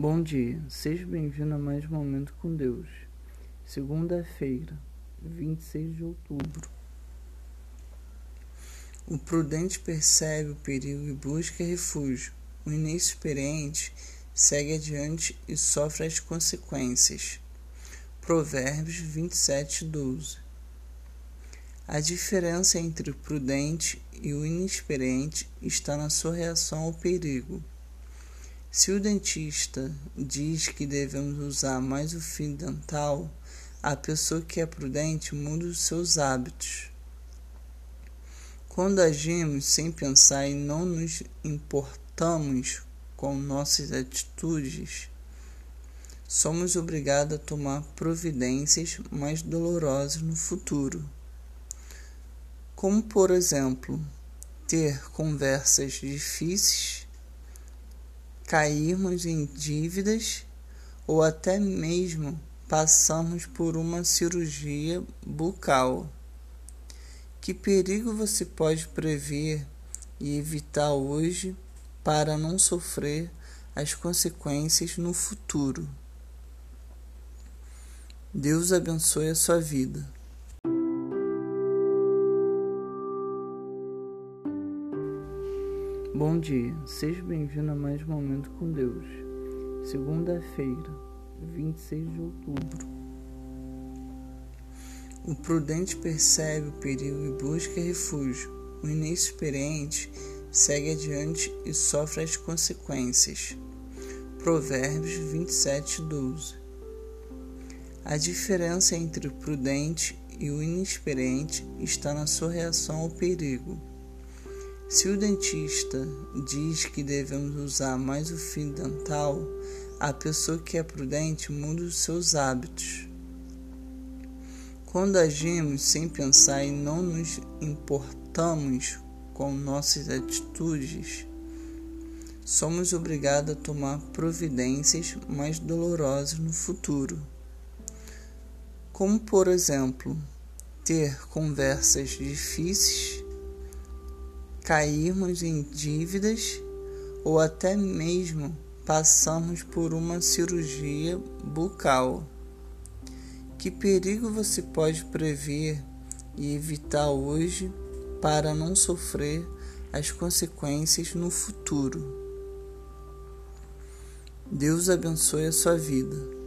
Bom dia, seja bem-vindo a mais um Momento com Deus. Segunda-feira, 26 de outubro. O prudente percebe o perigo e busca refúgio. O inexperiente segue adiante e sofre as consequências. Provérbios 27, 12. A diferença entre o prudente e o inexperiente está na sua reação ao perigo. Se o dentista diz que devemos usar mais o fio dental, a pessoa que é prudente muda os seus hábitos. Quando agimos sem pensar e não nos importamos com nossas atitudes, somos obrigados a tomar providências mais dolorosas no futuro. Como, por exemplo, ter conversas difíceis cairmos em dívidas ou até mesmo passarmos por uma cirurgia bucal. Que perigo você pode prever e evitar hoje para não sofrer as consequências no futuro? Deus abençoe a sua vida. Bom dia, seja bem-vindo a mais um Momento com Deus. Segunda-feira, 26 de outubro. O prudente percebe o perigo e busca refúgio. O inexperiente segue adiante e sofre as consequências. Provérbios 27, 12. A diferença entre o prudente e o inexperiente está na sua reação ao perigo. Se o dentista diz que devemos usar mais o fio dental, a pessoa que é prudente muda os seus hábitos. Quando agimos sem pensar e não nos importamos com nossas atitudes, somos obrigados a tomar providências mais dolorosas no futuro. Como, por exemplo, ter conversas difíceis cairmos em dívidas ou até mesmo passarmos por uma cirurgia bucal. Que perigo você pode prever e evitar hoje para não sofrer as consequências no futuro? Deus abençoe a sua vida.